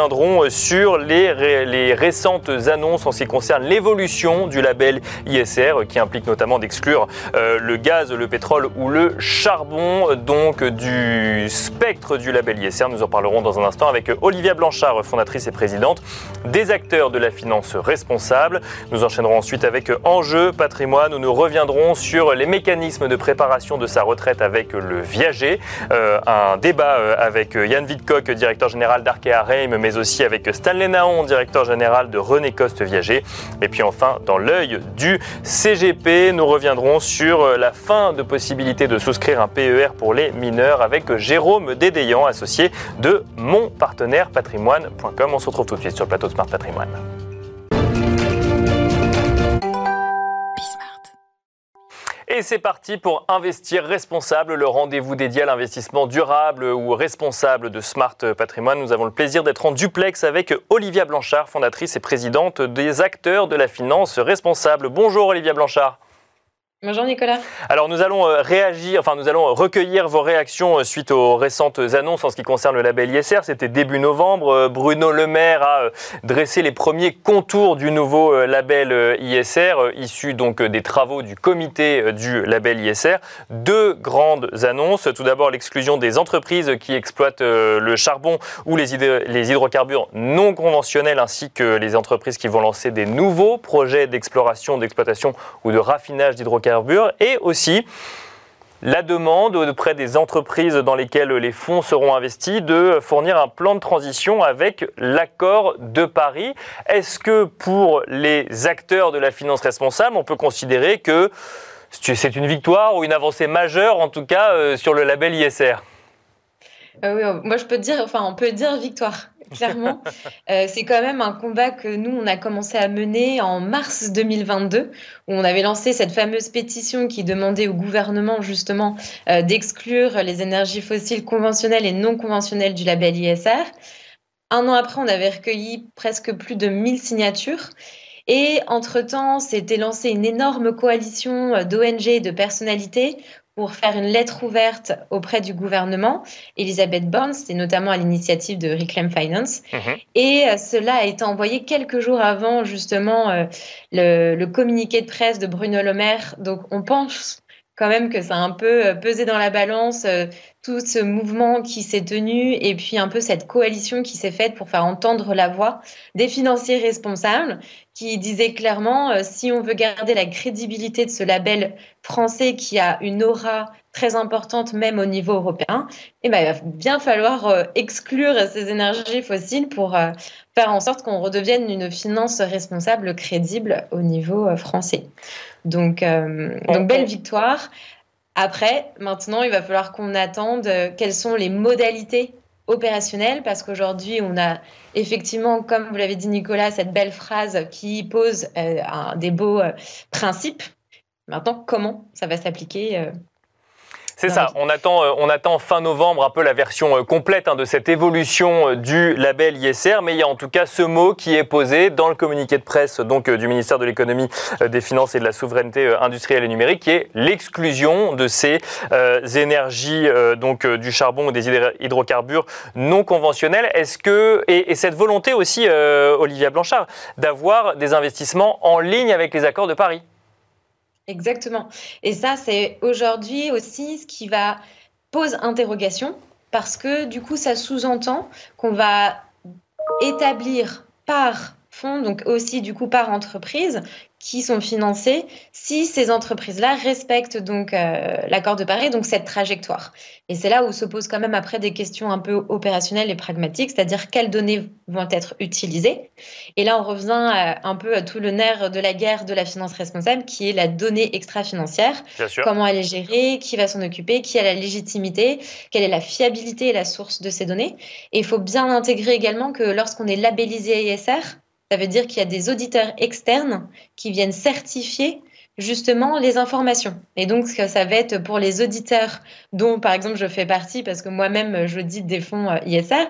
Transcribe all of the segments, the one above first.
reviendrons sur les, récentes annonces en ce qui concerne l'évolution du label ISR, qui implique notamment d'exclure euh, le gaz, le pétrole ou le charbon, donc du spectre du label ISR. Nous en parlerons dans un instant avec Olivia Blanchard, fondatrice et présidente des acteurs de la finance responsable. Nous enchaînerons ensuite avec Enjeu patrimoine, où nous reviendrons sur les mécanismes de préparation de sa retraite avec le viager. Euh, un débat euh, avec Yann Vidcock, directeur général d'Arkea Reim, aussi avec Stanley Naon, directeur général de René Coste Viager. Et puis enfin, dans l'œil du CGP, nous reviendrons sur la fin de possibilité de souscrire un PER pour les mineurs avec Jérôme Dédéian, associé de mon partenaire patrimoine.com. On se retrouve tout de suite sur le plateau de Smart Patrimoine. Et c'est parti pour Investir Responsable, le rendez-vous dédié à l'investissement durable ou responsable de Smart Patrimoine. Nous avons le plaisir d'être en duplex avec Olivia Blanchard, fondatrice et présidente des acteurs de la finance responsable. Bonjour Olivia Blanchard. Bonjour Nicolas. Alors nous allons euh, réagir, enfin nous allons recueillir vos réactions euh, suite aux récentes annonces en ce qui concerne le label ISR. C'était début novembre. Euh, Bruno Le Maire a dressé les premiers contours du nouveau label ISR, issu donc des travaux du comité du label ISR. Deux grandes annonces. Tout d'abord l'exclusion des entreprises qui exploitent le charbon ou les, les hydrocarbures non conventionnels, ainsi que les entreprises qui vont lancer des nouveaux projets d'exploration, d'exploitation ou de raffinage d'hydrocarbures et aussi la demande auprès des entreprises dans lesquelles les fonds seront investis de fournir un plan de transition avec l'accord de Paris. Est-ce que pour les acteurs de la finance responsable, on peut considérer que c'est une victoire ou une avancée majeure, en tout cas, euh, sur le label ISR euh, oui, moi je peux dire, enfin on peut dire victoire clairement. Euh, c'est quand même un combat que nous, on a commencé à mener en mars 2022, où on avait lancé cette fameuse pétition qui demandait au gouvernement justement euh, d'exclure les énergies fossiles conventionnelles et non conventionnelles du label ISR. Un an après, on avait recueilli presque plus de 1000 signatures. Et entre-temps, s'était lancée une énorme coalition euh, d'ONG et de personnalités pour faire une lettre ouverte auprès du gouvernement. Elisabeth Borne, c'était notamment à l'initiative de Reclaim Finance. Mhm. Et euh, cela a été envoyé quelques jours avant justement euh, le, le, communiqué de presse de Bruno Le Maire. Donc on pense quand même que ça a un peu euh, pesé dans la balance tout ce mouvement qui s'est tenu et puis un peu cette coalition qui s'est faite pour faire entendre la voix des financiers responsables qui disaient clairement euh, si on veut garder la crédibilité de ce label français qui a une aura très importante même au niveau européen, eh ben, il va bien falloir euh, exclure ces énergies fossiles pour euh, faire en sorte qu'on redevienne une finance responsable crédible au niveau français. Donc, donc belle victoire. Après, maintenant, il va falloir qu'on attende euh, quelles sont les modalités opérationnelles, parce qu'aujourd'hui, on a effectivement, comme vous l'avez dit Nicolas, cette belle phrase qui pose euh, des beaux euh, principes. Maintenant, comment ça va s'appliquer c'est ça, on attend, euh, on attend fin novembre un peu la version euh, complète hein, de cette évolution euh, du label ISR, mais il y a en tout cas ce mot qui est posé dans le communiqué de presse donc du ministère de l'économie, des finances et de la souveraineté industrielle et numérique, qui est l'exclusion de ces énergies donc du charbon ou des hydrocarbures non conventionnels. Est-ce que et, et, cette volonté aussi, Olivia Blanchard, d'avoir des investissements en ligne avec les accords de Paris? Exactement. Et ça, c'est aujourd'hui aussi ce qui va pose interrogation parce que du coup, ça sous-entend qu'on va établir par fonds, donc aussi du coup par entreprise, qui sont financés si ces entreprises-là respectent donc euh, l'accord de Paris, donc cette trajectoire. Et c'est là où se posent quand même après des questions un peu opérationnelles et pragmatiques, c'est-à-dire quelles données vont être utilisées. Et là, on revient un peu à tout le nerf de la guerre de la finance responsable, qui est la donnée extra-financière. Comment elle est gérée, qui va s'en occuper, qui a la légitimité, quelle est la fiabilité et la source de ces données. Et il faut bien intégrer également que lorsqu'on est labellisé ISR, ça veut dire qu'il y a des auditeurs externes qui viennent certifier justement les informations. Et donc, ça va être pour les auditeurs dont, par exemple, je fais partie, parce que moi-même, j'audite des fonds euh, ISR,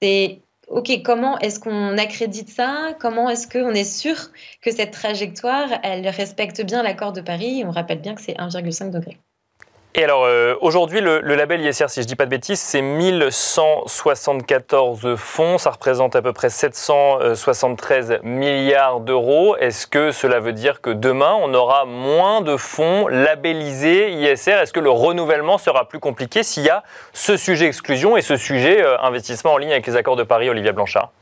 c'est OK, comment est-ce qu'on accrédite ça? Comment est-ce qu'on est sûr que cette trajectoire, elle respecte bien l'accord de Paris? On rappelle bien que c'est 1,5 degré. Et alors, euh, aujourd'hui, le, label ISR, si je ne dis pas de bêtises, c'est 1174 fonds. Ça représente à peu près 773 milliards d'euros. Est-ce que cela veut dire que demain, on aura moins de fonds labellisés ISR Est-ce que le renouvellement sera plus compliqué s'il y a ce sujet exclusion et ce sujet euh, investissement en ligne avec les accords de Paris, Olivia Blanchard?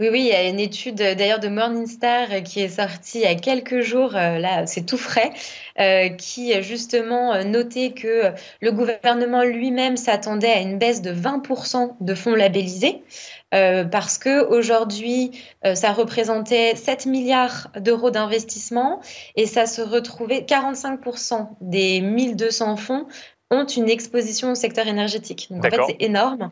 Oui, oui, il y a une étude d'ailleurs de Morningstar qui est sortie il y a quelques jours, euh, là c'est tout frais, euh, qui justement notait que le gouvernement lui-même s'attendait à une baisse de 20% de fonds labellisés. Euh, parce que aujourd'hui, ça représentait 7 milliards d'euros d'investissement et ça se retrouvait 45% des 1200 fonds ont une exposition au secteur énergétique. Donc en fait, c'est énorme.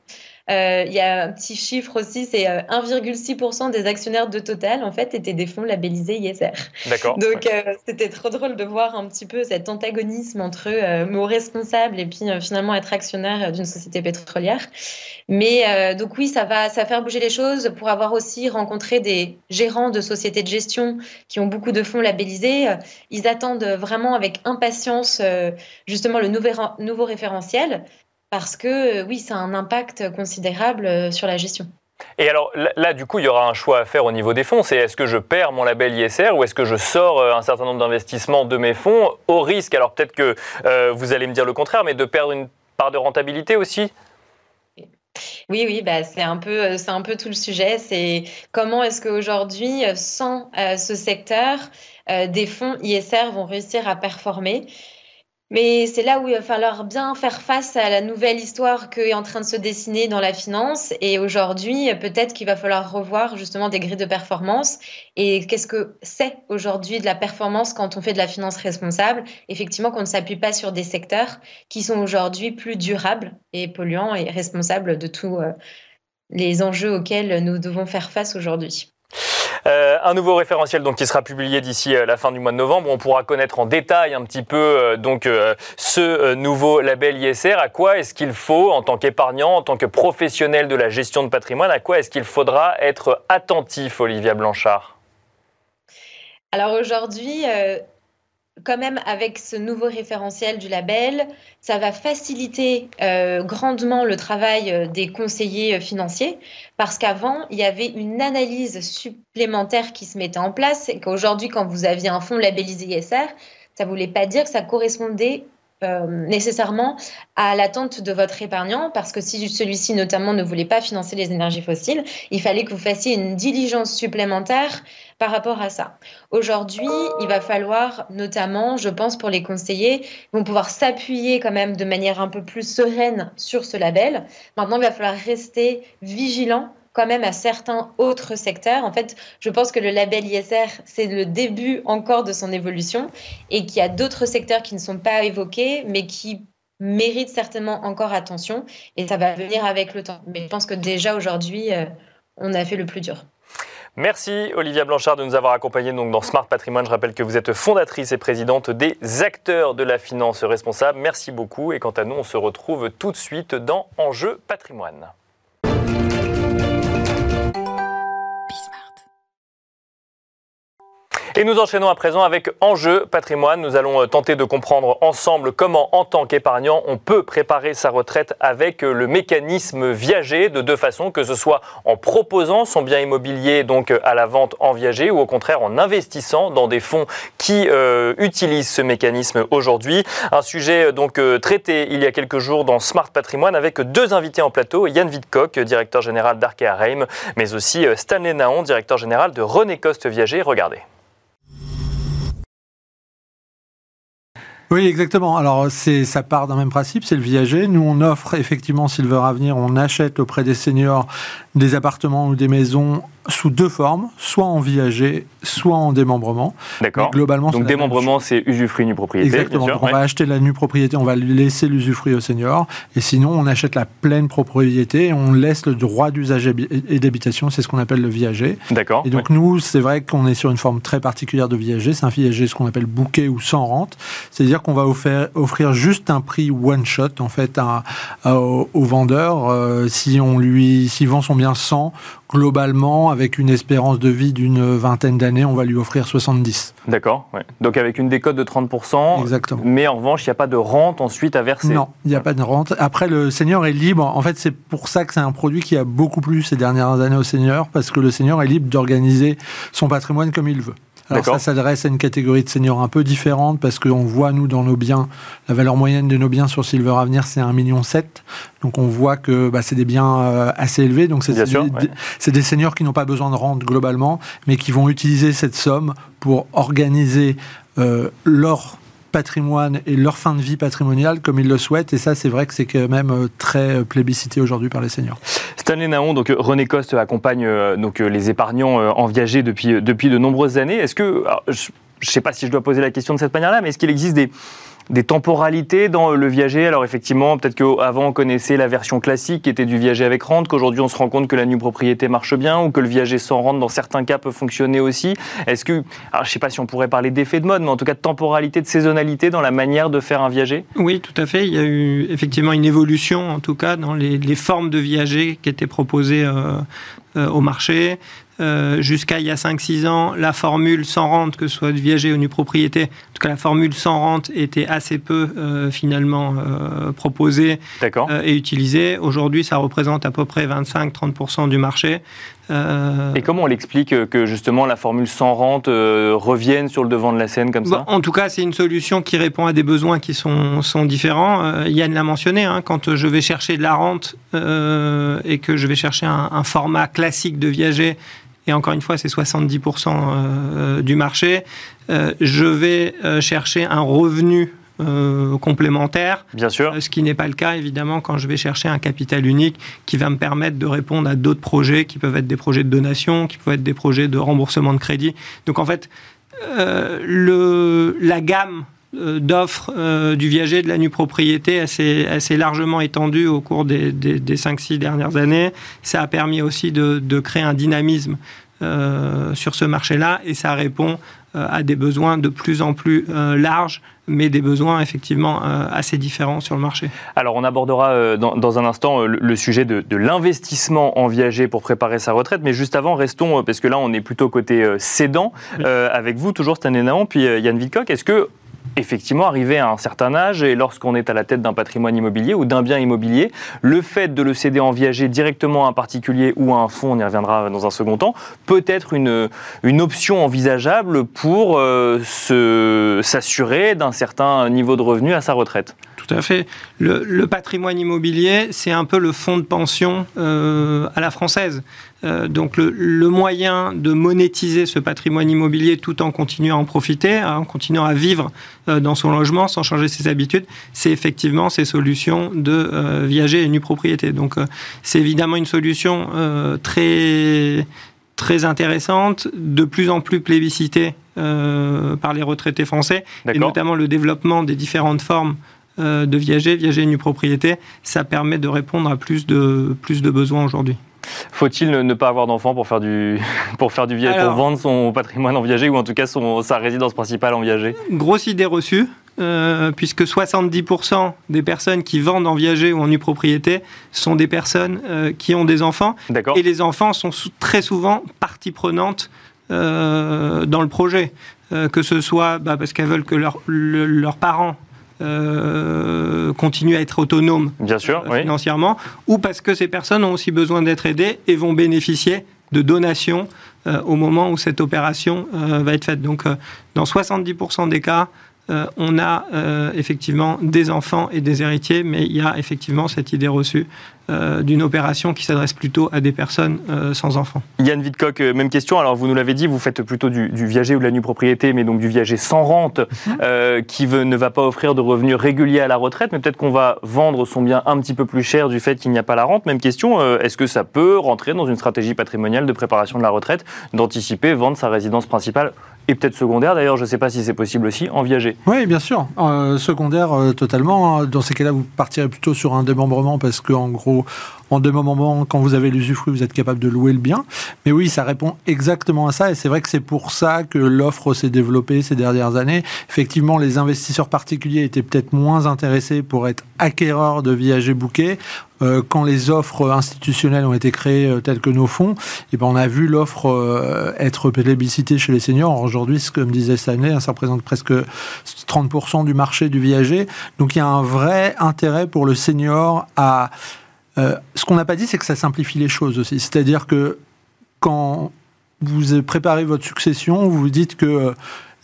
Euh, il y a un petit chiffre aussi, c'est 1,6% euh, des actionnaires de Total, en fait, étaient des fonds labellisés ISR. D'accord. Donc, euh, c'était trop drôle de voir un petit peu cet antagonisme entre mots responsables et puis finalement être actionnaire d'une société pétrolière. Mais donc oui, ça va, ça va faire bouger les choses pour avoir aussi rencontré des gérants de sociétés de gestion qui ont beaucoup de fonds labellisés. Ils attendent vraiment avec impatience justement le nouveau, nouveau référentiel parce que oui, ça a un impact considérable euh, sur la gestion. Et alors là, du coup, il y aura un choix à faire au niveau des fonds. C'est est-ce que je perds mon label ISR ou est-ce que je sors euh, un certain nombre d'investissements de mes fonds au risque, alors peut-être que euh, vous allez me dire le contraire, mais de perdre une part de rentabilité aussi? Oui, oui, bah, c'est un peu, c'est un peu tout le sujet. C'est comment est-ce qu'aujourd'hui, sans ce secteur, des fonds ISR vont réussir à performer? Mais c'est là où il va falloir bien faire face à la nouvelle histoire qui est en train de se dessiner dans la finance. Et aujourd'hui, peut-être qu'il va falloir revoir justement des grilles de performance. Et qu'est-ce que c'est aujourd'hui de la performance quand on fait de la finance responsable? Effectivement, qu'on ne s'appuie pas sur des secteurs qui sont aujourd'hui plus durables et polluants et responsables de tous euh, les enjeux auxquels nous devons faire face aujourd'hui. Euh, un nouveau référentiel qui sera publié d'ici euh, la fin du mois de novembre. On pourra connaître en détail un petit peu euh, donc ce nouveau label ISR. À quoi est-ce qu'il faut, en tant qu'épargnant, en tant que professionnel de la gestion de patrimoine, à quoi est-ce qu'il faudra être attentif, Olivia Blanchard? Alors aujourd'hui, quand même, avec ce nouveau référentiel du label, ça va faciliter euh, grandement le travail euh, des conseillers euh, financiers. Parce qu'avant, il y avait une analyse supplémentaire qui se mettait en place et qu'aujourd'hui, quand vous aviez un fonds labellisé ISR, ça ne voulait pas dire que ça correspondait euh, nécessairement à l'attente de votre épargnant, parce que si celui-ci notamment ne voulait pas financer les énergies fossiles, il fallait que vous fassiez une diligence supplémentaire par rapport à ça. Aujourd'hui, il va falloir notamment, je pense pour les conseillers, ils vont pouvoir s'appuyer quand même de manière un peu plus sereine sur ce label. Maintenant, il va falloir rester vigilant quand même à certains autres secteurs. En fait, je pense que le label ISR, c'est le début encore de son évolution et qu'il y a d'autres secteurs qui ne sont pas évoqués, mais qui méritent certainement encore attention et ça va venir avec le temps. Mais je pense que déjà aujourd'hui, euh, on a fait le plus dur. Merci Olivia Blanchard de nous avoir accompagnés donc dans Smart Patrimoine. Je rappelle que vous êtes fondatrice et présidente des acteurs de la finance responsable. Merci beaucoup et quant à nous, on se retrouve tout de suite dans Enjeu Patrimoine. Et nous enchaînons à présent avec Enjeu patrimoine. Nous allons euh, tenter de comprendre ensemble comment, en tant qu'épargnant, on peut préparer sa retraite avec euh, le mécanisme viager de deux façons, que ce soit en proposant son bien immobilier donc euh, à la vente en viager ou au contraire en investissant dans des fonds qui utilisent ce mécanisme aujourd'hui. Un sujet donc traité il y a quelques jours dans Smart Patrimoine avec deux invités en plateau, Yann Vidcock, directeur général d'Arkea Reim, mais aussi Stanley Naon, directeur général de René Coste Viager. Regardez. Oui, exactement. Alors, c'est, ça part d'un même principe, c'est le viager. Nous, on offre effectivement Silver Avenir, on achète auprès des seniors des appartements ou des maisons sous deux formes, soit en viager, soit en démembrement. D'accord. Globalement, donc démembrement, c'est usufruit nu propriété. Exactement. on va acheter la nue propriété, on va laisser l'usufruit au senior, et sinon on achète la pleine propriété et on laisse le droit d'usage et d'habitation. C'est ce qu'on appelle le viager. D'accord. Et donc nous, c'est vrai qu'on est sur une forme très particulière de viager. C'est un viager ce qu'on appelle bouquet ou sans rente, c'est-à-dire qu'on va offrir, offrir, juste un prix one shot en fait à, au, vendeur euh, si on lui, s'il vend son bien sans globalement, avec une espérance de vie d'une vingtaine d'années, on va lui offrir 70. D'accord. Donc avec une décote de 30%. Exactement. Mais en revanche, il n'y a pas de rente ensuite à verser. Non, il n'y a pas de rente. Après, le seigneur est libre. En fait, c'est pour ça que c'est un produit qui a beaucoup plu ces dernières années au seigneur, parce que le seigneur est libre d'organiser son patrimoine comme il veut. Alors ça s'adresse à une catégorie de seniors un peu différente parce qu'on voit, nous, dans nos biens, la valeur moyenne de nos biens sur Silver Avenir, c'est 1,7 million. Donc on voit que bah, c'est des biens euh, assez élevés. Donc c'est des, des seniors qui n'ont pas besoin de rente globalement, mais qui vont utiliser cette somme pour organiser euh, leur et leur fin de vie patrimoniale comme ils le souhaitent. Et ça, c'est vrai que c'est quand même euh, très plébiscité aujourd'hui par les seniors. Stanley Naon, donc René Coste accompagne euh, donc euh, les épargnants en viager depuis, depuis de nombreuses années. Est-ce que, je ne sais pas si je dois poser la question de cette manière-là, mais est-ce qu'il existe des, des temporalités dans le viager. Alors effectivement, peut-être qu'avant on connaissait la version classique qui était du viager avec rente, qu'aujourd'hui on se rend compte que la nue propriété marche bien ou que le viager sans rente dans certains cas peut fonctionner aussi. Est-ce que, alors je ne sais pas si on pourrait parler d'effet de mode, mais en tout cas de temporalité, de saisonnalité dans la manière de faire un viager? Oui, tout à fait. Il y a eu effectivement une évolution en tout cas dans les, formes de viager qui étaient proposées euh, euh, au marché. Euh, jusqu'à il y a 5-6 ans, la formule sans rente, que ce soit de viager ou nu propriété, en tout cas la formule sans rente était assez peu euh, finalement euh, proposée et utilisée. Aujourd'hui, ça représente à peu près 25-30% du marché. Et comment on l'explique que justement la formule sans rente revienne sur le devant de la scène comme ça? En tout cas, c'est une solution qui répond à des besoins qui sont, sont différents. Yann l'a mentionné, hein, quand je vais chercher de la rente et que je vais chercher un, un format classique de viager et encore une fois, c'est 70% euh, du marché, euh, je vais euh, chercher un revenu complémentaire. Bien sûr. ce qui n'est pas le cas, évidemment, quand je vais chercher un capital unique qui va me permettre de répondre à d'autres projets qui peuvent être des projets de donation, qui peuvent être des projets de remboursement de crédit. Donc, en fait, le, la gamme euh, d'offres euh, du viager de la nue propriété assez, assez largement étendue au cours des, des, 5-6 dernières années. Ça a permis aussi de, de créer un dynamisme euh, sur ce marché-là et ça répond à des besoins de plus en plus larges mais des besoins effectivement assez différents sur le marché. Alors on abordera dans, dans un instant le, sujet de, de l'investissement en viager pour préparer sa retraite, mais juste avant, restons, parce que là on est plutôt côté cédant, avec vous toujours Stan Naon, puis Yann Vidcock, est-ce que effectivement, arrivé à un certain âge et lorsqu'on est à la tête d'un patrimoine immobilier ou d'un bien immobilier, le fait de le céder en viager directement à un particulier ou à un fonds, on y reviendra dans un second temps, peut être une, option envisageable pour euh, s'assurer d'un certain niveau de revenu à sa retraite. Tout à fait. Le, patrimoine immobilier, c'est un peu le fonds de pension euh, à la française. Euh, donc le, moyen de monétiser ce patrimoine immobilier tout en continuant à en profiter, hein, en continuant à vivre euh, dans son logement sans changer ses habitudes, c'est effectivement ces solutions de viager et nue propriété. Donc c'est évidemment une solution très très intéressante, de plus en plus plébiscitée par les retraités français, et notamment le développement des différentes formes euh, de viager, viager nu propriété, ça permet de répondre à plus de, plus de besoins aujourd'hui. Faut-il ne pas avoir d'enfants pour faire du pour faire du viager, pour vendre son patrimoine en viager ou en tout cas son, sa résidence principale en viager? Grosse idée reçue. Euh, puisque 70% des personnes qui vendent en viager ou en nue propriété sont des personnes euh, qui ont des enfants. Et les enfants sont très souvent partie prenante dans le projet. que ce soit bah, parce qu'elles veulent que leurs parents continuent à être autonomes Bien sûr, financièrement, ou parce que ces personnes ont aussi besoin d'être aidées et vont bénéficier de donations au moment où cette opération va être faite. Donc, dans 70% des cas, euh, on a euh, effectivement des enfants et des héritiers, mais il y a effectivement cette idée reçue euh, d'une opération qui s'adresse plutôt à des personnes sans enfants. Yann Vidcock, même question. Alors, vous nous l'avez dit, vous faites plutôt du, viager ou de la nue propriété, mais donc du viager sans rente, qui ne va pas offrir de revenus réguliers à la retraite, mais peut-être qu'on va vendre son bien un petit peu plus cher du fait qu'il n'y a pas la rente. Même question, est-ce que ça peut rentrer dans une stratégie patrimoniale de préparation de la retraite, d'anticiper, vendre sa résidence principale et peut-être secondaire? D'ailleurs, je ne sais pas si c'est possible aussi, en viager. Oui, bien sûr. Euh, secondaire, euh, totalement. Dans ces cas-là, vous partirez plutôt sur un démembrement parce qu'en gros, en démembrement, quand vous avez l'usufruit, vous êtes capable de louer le bien. Mais oui, ça répond exactement à ça. Et c'est vrai que c'est pour ça que l'offre s'est développée ces dernières années. Effectivement, les investisseurs particuliers étaient peut-être moins intéressés pour être acquéreurs de viagers bouquets. Euh, quand les offres institutionnelles ont été créées euh, telles que nos fonds, et eh ben on a vu l'offre euh, être plébiscitée chez les seniors. Aujourd'hui, comme disait Stanley, hein, ça représente presque 30% du marché du viager. Donc il y a un vrai intérêt pour le senior à... ce qu'on n'a pas dit, c'est que ça simplifie les choses aussi. C'est-à-dire que quand vous préparez votre succession, vous vous dites que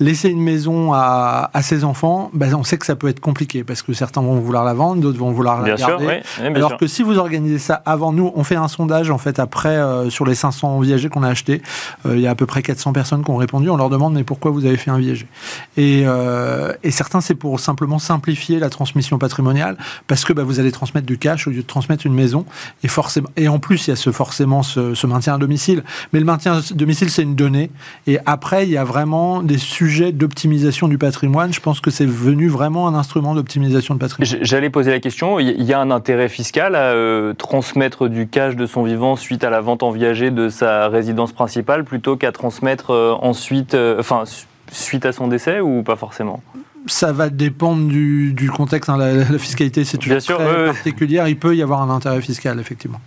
laisser une maison à, ses enfants, ben on sait que ça peut être compliqué parce que certains vont vouloir la vendre, d'autres vont vouloir la garder. Alors que si vous organisez ça avant nous, on fait un sondage en fait après euh, sur les 500 viagers qu'on a achetés. Euh, il y a à peu près 400 personnes qui ont répondu. On leur demande mais pourquoi vous avez fait un viager? Et, euh, et, certains c'est pour simplement simplifier la transmission patrimoniale parce que bah, vous allez transmettre du cash au lieu de transmettre une maison et forcément et en plus il y a ce forcément ce, ce maintien à domicile. Mais le maintien à domicile c'est une donnée et après il y a vraiment des sujets d'optimisation du patrimoine. Je pense que c'est venu vraiment un instrument d'optimisation de patrimoine. J'allais poser la question, il y a un intérêt fiscal à euh, transmettre du cash de son vivant suite à la vente en viager de sa résidence principale plutôt qu'à transmettre euh, ensuite, euh, enfin, suite à son décès ou pas forcément? Ça va dépendre du, contexte. Hein. La, fiscalité, c'est toujours très particulière. Il peut y avoir un intérêt fiscal, effectivement.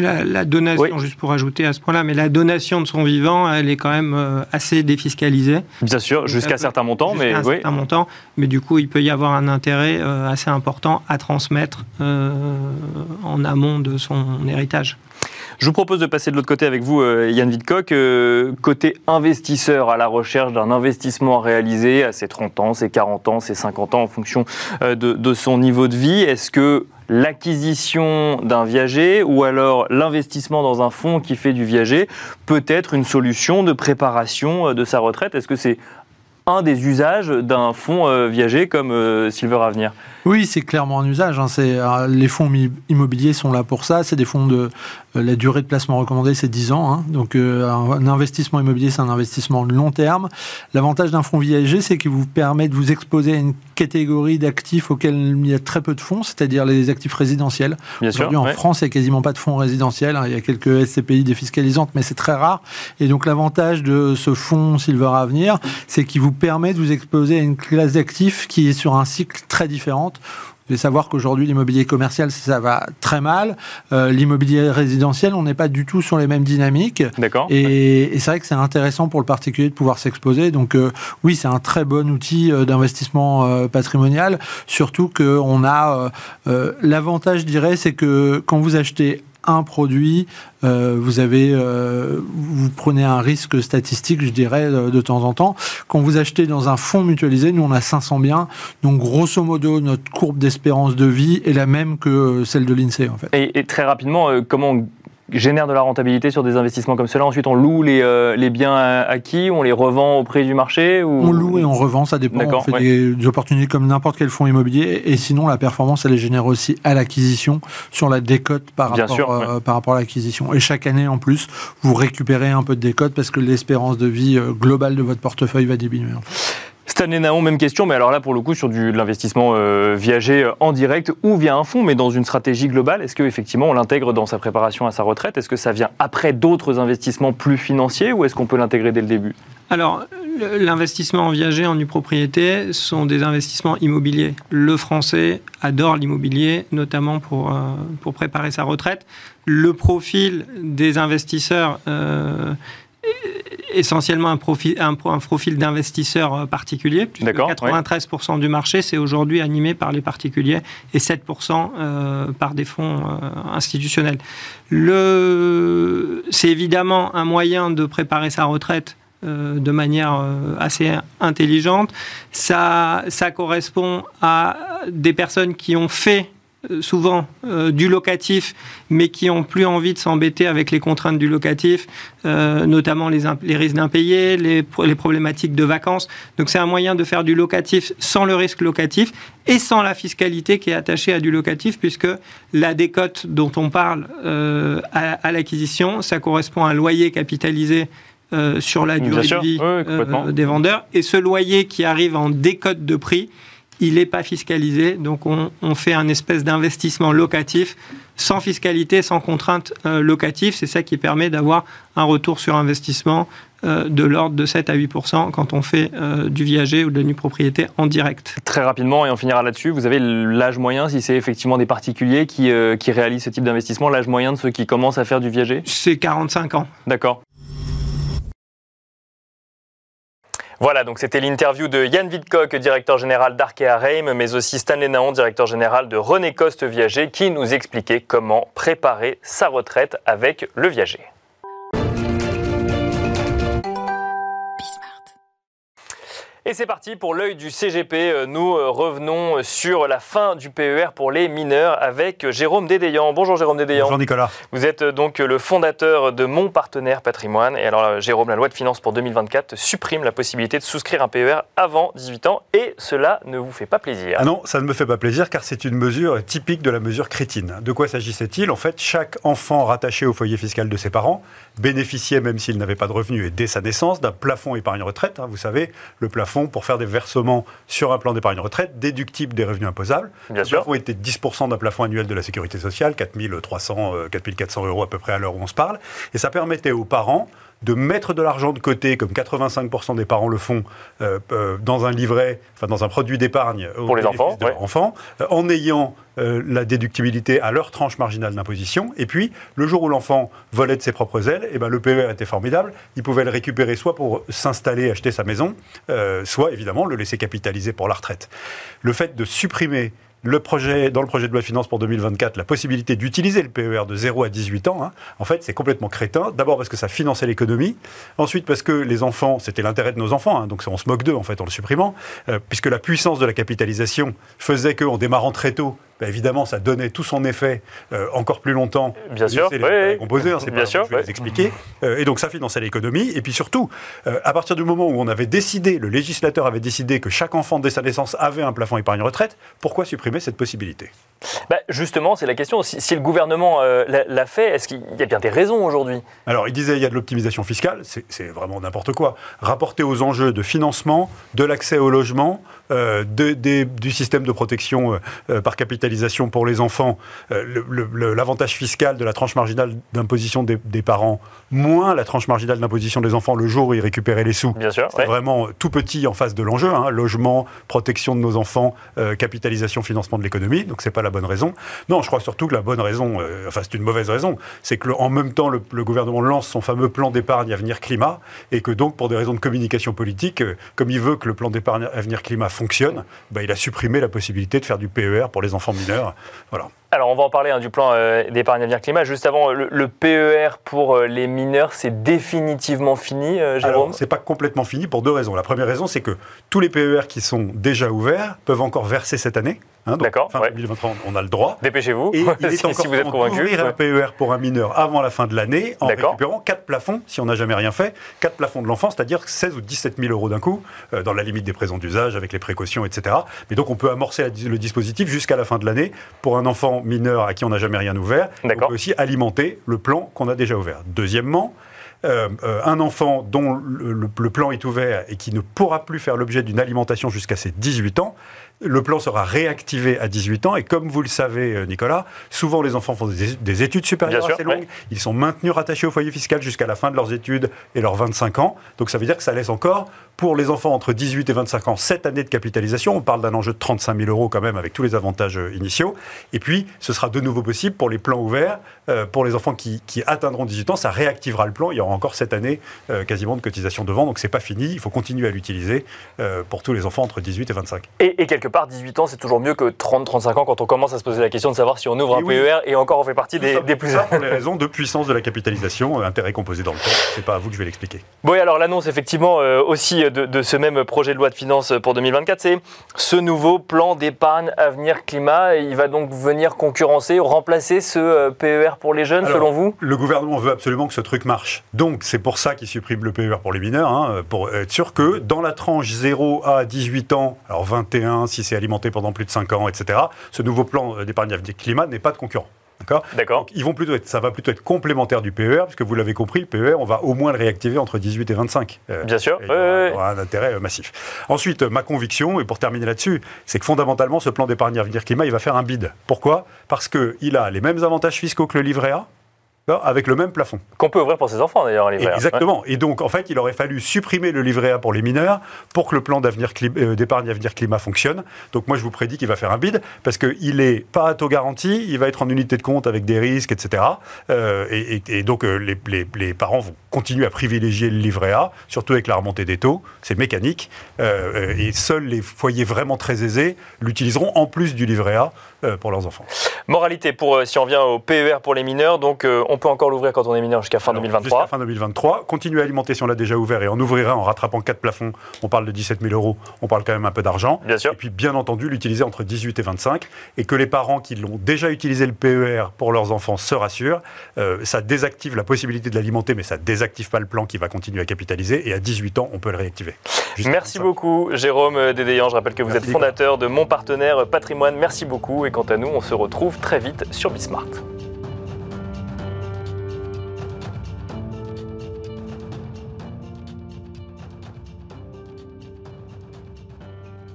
La, donation, juste pour ajouter à ce point-là, mais la donation de son vivant, elle est quand même euh, assez défiscalisée. Bien sûr, jusqu'à certains montants, mais un certain montant, mais du coup, il peut y avoir un intérêt euh, assez important à transmettre euh, en amont de son héritage. Je vous propose de passer de l'autre côté avec vous, Yann Vidcock. côté investisseur à la recherche d'un investissement réalisé à ses 30 ans, ses 40 ans, ses 50 ans en fonction de, de son niveau de vie. Est-ce que l'acquisition d'un viager ou alors l'investissement dans un fonds qui fait du viager peut être une solution de préparation euh, de sa retraite. Est-ce que c'est un des usages d'un fonds euh, viager comme euh, Silver Avenir oui, c'est clairement un usage. Hein. Euh, les fonds immobiliers sont là pour ça. C'est des fonds de. Euh, la durée de placement recommandée, c'est 10 ans. Hein. Donc, un investissement immobilier, c'est un investissement de long terme. L'avantage d'un fonds viager, c'est qu'il vous permet de vous exposer à une catégorie d'actifs auxquels il y a très peu de fonds, c'est-à-dire les actifs résidentiels. Aujourd'hui, en France, il n'y a quasiment pas de fonds résidentiels. Hein. Il y a quelques SCPI défiscalisantes, mais c'est très rare. Et donc, l'avantage de ce fonds Silver Avenir, c'est qu'il vous permet de vous exposer à une classe d'actifs qui est sur un cycle très différent vous devez savoir qu'aujourd'hui, l'immobilier commercial, ça va très mal. Euh, l'immobilier résidentiel, on n'est pas du tout sur les mêmes dynamiques. D'accord. Et, c'est vrai que c'est intéressant pour le particulier de pouvoir s'exposer. Donc euh, oui, c'est un très bon outil euh, d'investissement patrimonial. Surtout qu'on a l'avantage, je dirais, c'est que quand vous achetez un produit, euh, vous avez, euh, vous prenez un risque statistique, je dirais, de, temps en temps. Quand vous achetez dans un fonds mutualisé, nous on a 500 biens, donc grosso modo notre courbe d'espérance de vie est la même que celle de l'Insee en fait. et très rapidement, euh, comment génère de la rentabilité sur des investissements comme cela. Ensuite, on loue les, euh, les biens acquis, on les revend au prix du marché ou... On loue et on revend, ça dépend. On fait des, opportunités comme n'importe quel fonds immobilier. Et sinon, la performance, elle est génère aussi à l'acquisition sur la décote par rapport, euh, par rapport à l'acquisition. Et chaque année, en plus, vous récupérez un peu de décote parce que l'espérance de vie euh, globale de votre portefeuille va diminuer. Stanley Naon, même question, mais alors là, pour le coup, sur du, de l'investissement euh, viager euh, en direct ou via un fonds, mais dans une stratégie globale, est-ce qu'effectivement on l'intègre dans sa préparation à sa retraite? Est-ce que ça vient après d'autres investissements plus financiers ou est-ce qu'on peut l'intégrer dès le début? Alors, l'investissement en viager, en nue propriété, sont des investissements immobiliers. Le français adore l'immobilier, notamment pour, euh, pour préparer sa retraite. Le profil des investisseurs essentiellement un profil, un, profil d'investisseur particulier. 93% du marché, c'est aujourd'hui animé par les particuliers et 7% par des fonds institutionnels. C'est évidemment un moyen de préparer sa retraite euh, de manière euh, assez intelligente. Ça, ça correspond à des personnes qui ont fait euh, souvent du locatif, mais qui ont plus envie de s'embêter avec les contraintes du locatif, notamment les, les risques d'impayés, les, les, problématiques de vacances. Donc c'est un moyen de faire du locatif sans le risque locatif et sans la fiscalité qui est attachée à du locatif, puisque la décote dont on parle à, à l'acquisition, ça correspond à un loyer capitalisé euh, sur la durée de vie euh, des vendeurs. Et ce loyer qui arrive en décote de prix, il n'est pas fiscalisé. Donc on, fait un espèce d'investissement locatif sans fiscalité, sans contrainte euh, locative. C'est ça qui permet d'avoir un retour sur investissement de l'ordre de 7 à 8% quand on fait du viager ou de la nue propriété en direct. Très rapidement, et on finira là-dessus, vous avez l'âge moyen, si c'est effectivement des particuliers qui, qui réalisent ce type d'investissement, l'âge moyen de ceux qui commencent à faire du viager? C'est 45 ans. D'accord. Voilà, donc c'était l'interview de Yann Vidcock, directeur général d'Arkea Reim, mais aussi Stanley Naon, directeur général de René Coste Viager, qui nous expliquait comment préparer sa retraite avec le viager. Et c'est parti pour l'œil du CGP. Euh, nous euh, revenons sur la fin du PER pour les mineurs avec Jérôme Dédéian. Bonjour Jérôme Dédéian. Bonjour Nicolas. Vous êtes euh, donc le fondateur de Mon Partenaire Patrimoine. Et alors Jérôme, la loi de finances pour 2024 supprime la possibilité de souscrire un PER avant 18 ans et cela ne vous fait pas plaisir. Ah non, ça ne me fait pas plaisir car c'est une mesure typique de la mesure crétine. De quoi s'agissait-il? En fait, chaque enfant rattaché au foyer fiscal de ses parents bénéficiait, même s'il n'avait pas de revenus et dès sa naissance, d'un plafond épargne retraite. Hein, vous savez, le plafond pour faire des versements sur un plan d'épargne retraite déductible des revenus imposables. Bien le plafond était 10% d'un plafond annuel de la sécurité sociale, 4300, 4400 euh, euros à peu près à l'heure où on se parle. Et ça permettait aux parents de mettre de l'argent de côté, comme 85% des parents le font, euh, euh, dans un livret, enfin dans un produit d'épargne pour les enfants, enfants en ayant la déductibilité à leur tranche marginale d'imposition. Et puis, le jour où l'enfant volait de ses propres ailes, eh ben, le PER était formidable. Il pouvait le récupérer soit pour s'installer, acheter sa maison, soit évidemment le laisser capitaliser pour la retraite. Le fait de supprimer dans le projet de loi de finances pour 2024, la possibilité d'utiliser le PER de 0 à 18 ans, hein, en fait, c'est complètement crétin. D'abord parce que ça finançait l'économie. Ensuite parce que les enfants, c'était l'intérêt de nos enfants, hein, donc on se moque d'eux, en fait, en le supprimant, euh, puisque la puissance de la capitalisation faisait qu'en démarrant très tôt, bah, évidemment, ça donnait tout son effet euh, encore plus longtemps. Bien sûr, les oui, composés, hein, c'est bien sûr, je vais les expliquer. Euh, et donc ça finançait l'économie. Et puis surtout, euh, à partir du moment où on avait décidé, le législateur avait décidé que chaque enfant dès sa naissance avait un plafond épargne-retraite, pourquoi supprimer cette possibilité? Bah, Justement, c'est la question. Si, le gouvernement l'a fait, est-ce qu'il y a bien des raisons aujourd'hui? Alors, il disait il y a de l'optimisation fiscale, c'est vraiment n'importe quoi. Rapporté aux enjeux de financement, de l'accès au logement, du système de protection par capital pour les enfants, euh, l'avantage fiscal de la tranche marginale d'imposition des, parents, moins la tranche marginale d'imposition des enfants le jour où ils récupéraient les sous. Bien sûr. C'est vraiment tout petit en face de l'enjeu. Hein. logement, protection de nos enfants, euh, capitalisation, financement de l'économie. Donc c'est pas la bonne raison. Non, je crois surtout que la bonne raison, euh, enfin c'est une mauvaise raison, c'est que en même temps le, gouvernement lance son fameux plan d'épargne avenir climat et que donc pour des raisons de communication politique, comme il veut que le plan d'épargne avenir climat fonctionne, bah, il a supprimé la possibilité de faire du PER pour les enfants mineurs. Voilà. Alors, on va en parler hein, du plan euh, d'épargne avenir climat. Juste avant, le, PER pour euh, les mineurs, c'est définitivement fini, euh, Jérôme? Alors, c'est pas complètement fini pour deux raisons. La première raison, c'est que tous les PER qui sont déjà ouverts peuvent encore verser cette année. Hein, D'accord. Fin 2023, on a le droit. Dépêchez-vous. Et il est encore si vous êtes convaincu. un PER pour un mineur avant la fin de l'année en récupérant quatre plafonds, si on n'a jamais rien fait, quatre plafonds de l'enfant, c'est-à-dire 16 ou 17 000 euros d'un coup, dans la limite des présents d'usage, avec les précautions, etc. Mais donc, on peut amorcer le dispositif jusqu'à la fin de l'année pour un enfant mineur à qui on n'a jamais rien ouvert. On peut aussi alimenter le plan qu'on a déjà ouvert. Deuxièmement, euh, euh, un enfant dont le, plan est ouvert et qui ne pourra plus faire l'objet d'une alimentation jusqu'à ses 18 ans, le plan sera réactivé à 18 ans. Et comme vous le savez, euh, Nicolas, souvent les enfants font des, études supérieures assez longues. Ils sont maintenus rattachés au foyer fiscal jusqu'à la fin de leurs études et leurs 25 ans. Donc ça veut dire que ça laisse encore, pour les enfants entre 18 et 25 ans, 7 années de capitalisation. On parle d'un enjeu de 35 000 euros quand même avec tous les avantages euh, initiaux. Et puis, ce sera de nouveau possible pour les plans ouverts. Euh, pour les enfants qui, atteindront 18 ans, ça réactivera le plan. Il y aura encore cette année quasiment de cotisation devant. Donc c'est pas fini. Il faut continuer à l'utiliser pour tous les enfants entre 18 et 25. Et, et quelque part, 18 ans, c'est toujours mieux que 30-35 ans quand on commence à se poser la question de savoir si on ouvre un PER et encore on fait partie des, des, plus... Ça pour les raisons de puissance de la capitalisation, euh, intérêt composé dans le temps. C'est pas à vous que je vais l'expliquer. Bon, et alors l'annonce effectivement euh, aussi de, ce même projet de loi de finances pour 2024, c'est ce nouveau plan d'épargne avenir climat. Il va donc venir concurrencer, remplacer ce euh, PER pour les jeunes, selon vous? Le gouvernement veut absolument que ce truc marche. Donc c'est pour ça qu'il supprime le PER pour les mineurs, hein, pour être sûr que dans la tranche 0 à 18 ans, alors 21 si c'est alimenté pendant plus de 5 ans, etc. Ce nouveau plan d'épargne avenir climat n'est pas de concurrent. D'accord Ils vont plutôt être, ça va plutôt être complémentaire du PER, puisque vous l'avez compris, le PER, on va au moins le réactiver entre 18 et 25. Euh, Bien sûr. il, aura, un intérêt euh, massif. Ensuite, ma conviction, et pour terminer là-dessus, c'est que fondamentalement, ce plan d'épargne avenir climat, il va faire un bid. Pourquoi? Parce qu'il a les mêmes avantages fiscaux que le livret A, avec le même plafond. Qu'on peut ouvrir pour ses enfants d'ailleurs, A. Exactement. Et donc, en fait, il aurait fallu supprimer le livret A pour les mineurs pour que le plan euh, d'épargne avenir climat fonctionne. Donc, moi, je vous prédis qu'il va faire un bid parce qu'il n'est pas à taux garanti, il va être en unité de compte avec des risques, etc. Euh, et, donc, euh, les, parents vont continuer à privilégier le livret A, surtout avec la remontée des taux. C'est mécanique. et seuls les foyers vraiment très aisés l'utiliseront en plus du livret A pour leurs enfants. Moralité, pour, si on vient au PER pour les mineurs, donc on peut encore l'ouvrir quand on est mineur jusqu'à fin 2023. Jusqu'à fin 2023. Continuer à alimenter si on l'a déjà ouvert et on ouvrira en rattrapant quatre plafonds. On parle de 17 000 euros. On parle quand même un peu d'argent. Bien sûr. Et puis, bien entendu, l'utiliser entre 18 et 25. Et que les parents qui l'ont déjà utilisé le PER pour leurs enfants se rassurent. Euh, ça désactive la possibilité de l'alimenter, mais ça désactive pas le plan qui va continuer à capitaliser. Et à 18 ans, on peut le réactiver. Merci beaucoup, Jérôme Dédéan. Je rappelle que vous êtes fondateur de Mon Partenaire Patrimoine. Merci beaucoup. Et quant à nous, on se retrouve très vite sur Bismart.